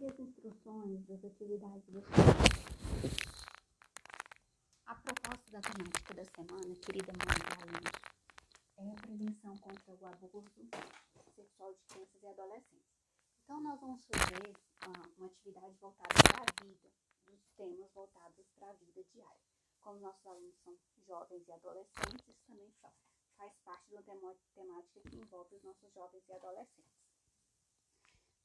Confere as instruções das atividades da A proposta da temática da semana, querida mãe alunos, é a prevenção contra o abuso sexual de crianças e adolescentes. Então, nós vamos fazer uma, uma atividade voltada para a vida, dos temas voltados para a vida diária. Como nossos alunos são jovens e adolescentes, também faz parte de uma temática que envolve os nossos jovens e adolescentes.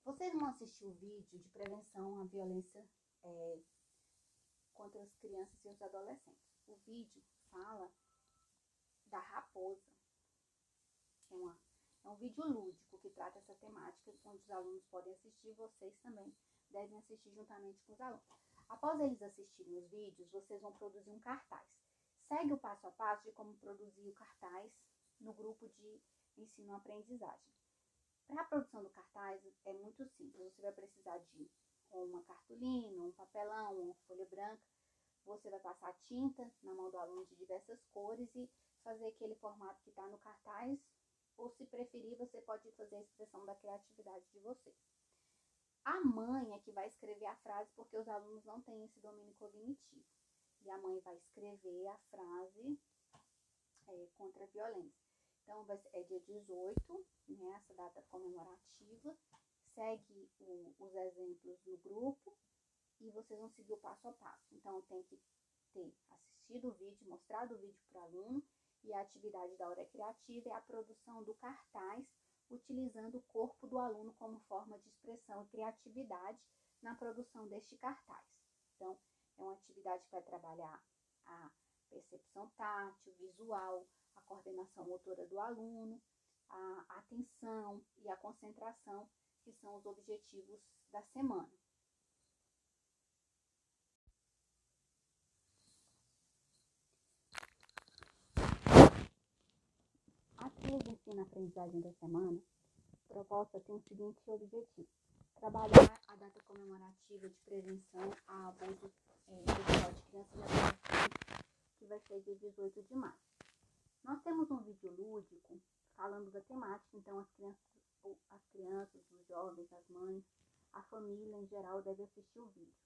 Vocês vão assistir o vídeo de prevenção à violência é, contra as crianças e os adolescentes. O vídeo fala da raposa. É, uma, é um vídeo lúdico que trata essa temática, onde os alunos podem assistir, vocês também devem assistir juntamente com os alunos. Após eles assistirem os vídeos, vocês vão produzir um cartaz. Segue o passo a passo de como produzir o cartaz no grupo de ensino-aprendizagem. Para a produção do cartaz é muito simples. Você vai precisar de uma cartolina, um papelão, uma folha branca. Você vai passar tinta na mão do aluno de diversas cores e fazer aquele formato que está no cartaz. Ou se preferir, você pode fazer a expressão da criatividade de vocês. A mãe é que vai escrever a frase porque os alunos não têm esse domínio cognitivo. E a mãe vai escrever a frase é, contra a violência. Então, é dia 18, né, essa data comemorativa. Segue o, os exemplos no grupo e vocês vão seguir o passo a passo. Então, tem que ter assistido o vídeo, mostrado o vídeo para o aluno e a atividade da hora criativa é a produção do cartaz utilizando o corpo do aluno como forma de expressão e criatividade na produção deste cartaz. Então, é uma atividade que vai trabalhar a percepção tátil, visual, a coordenação motora do aluno, a atenção e a concentração, que são os objetivos da semana. A trilha de ensino-aprendizagem da semana proposta tem o seguinte objetivo: trabalhar a data comemorativa de prevenção a abuso é, sexual de crianças e adolescentes, que vai ser dia 18 de março. Nós temos um vídeo lúdico falando da temática, então as crianças, as crianças, os jovens, as mães, a família em geral deve assistir o vídeo.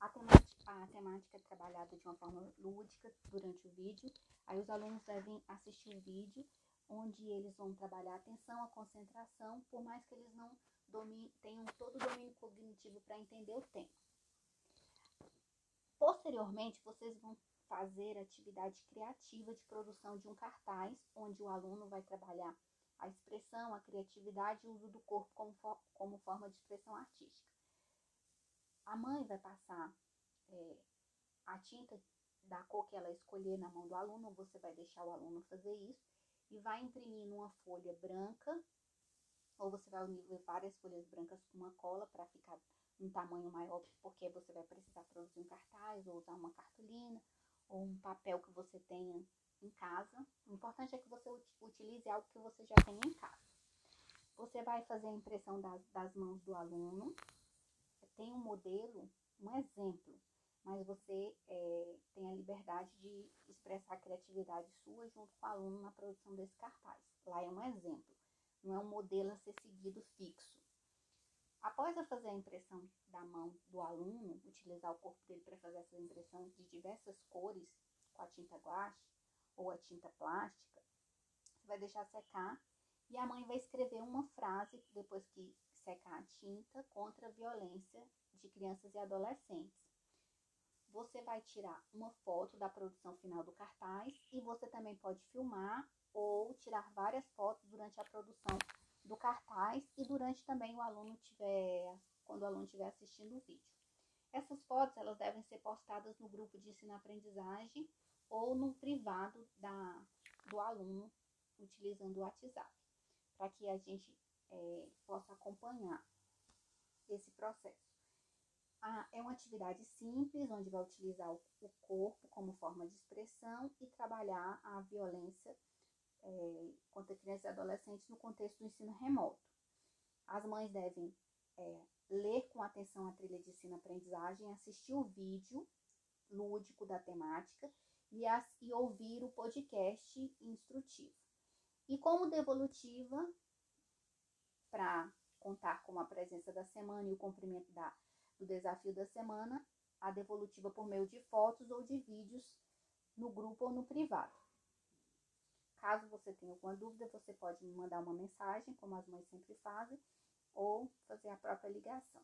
A temática, a temática é trabalhada de uma forma lúdica durante o vídeo. Aí os alunos devem assistir o vídeo, onde eles vão trabalhar a atenção, a concentração, por mais que eles não tenham todo o domínio cognitivo para entender o tema. Posteriormente, vocês vão fazer atividade criativa de produção de um cartaz, onde o aluno vai trabalhar a expressão, a criatividade e o uso do corpo como, for, como forma de expressão artística. A mãe vai passar é, a tinta da cor que ela escolher na mão do aluno, você vai deixar o aluno fazer isso, e vai imprimir numa folha branca, ou você vai unir várias folhas brancas com uma cola para ficar um tamanho maior, porque você vai precisar produzir um cartaz ou usar uma cartolina, ou um papel que você tenha em casa. O importante é que você utilize algo que você já tem em casa. Você vai fazer a impressão das, das mãos do aluno. Tem um modelo, um exemplo, mas você é, tem a liberdade de expressar a criatividade sua junto com o aluno na produção desse cartaz. Lá é um exemplo, não é um modelo a ser seguido fixo. Após eu fazer a impressão da mão do aluno, utilizar o corpo dele para fazer essas impressões de diversas cores com a tinta guache ou a tinta plástica, você vai deixar secar e a mãe vai escrever uma frase depois que secar a tinta contra a violência de crianças e adolescentes. Você vai tirar uma foto da produção final do cartaz e você também pode filmar ou tirar várias fotos durante a produção do cartaz e durante também o aluno tiver, quando o aluno estiver assistindo o vídeo. Essas fotos elas devem ser postadas no grupo de ensino-aprendizagem ou no privado da, do aluno utilizando o WhatsApp, para que a gente é, possa acompanhar esse processo. É uma atividade simples, onde vai utilizar o, o corpo como forma de expressão e trabalhar a violência é, contra crianças e adolescentes no contexto do ensino remoto. As mães devem é, ler com atenção a trilha de ensino-aprendizagem, assistir o vídeo lúdico da temática e, as, e ouvir o podcast instrutivo. E como devolutiva para contar com a presença da semana e o cumprimento da, do desafio da semana, a devolutiva por meio de fotos ou de vídeos no grupo ou no privado. Caso você tenha alguma dúvida, você pode me mandar uma mensagem, como as mães sempre fazem, ou fazer a própria ligação.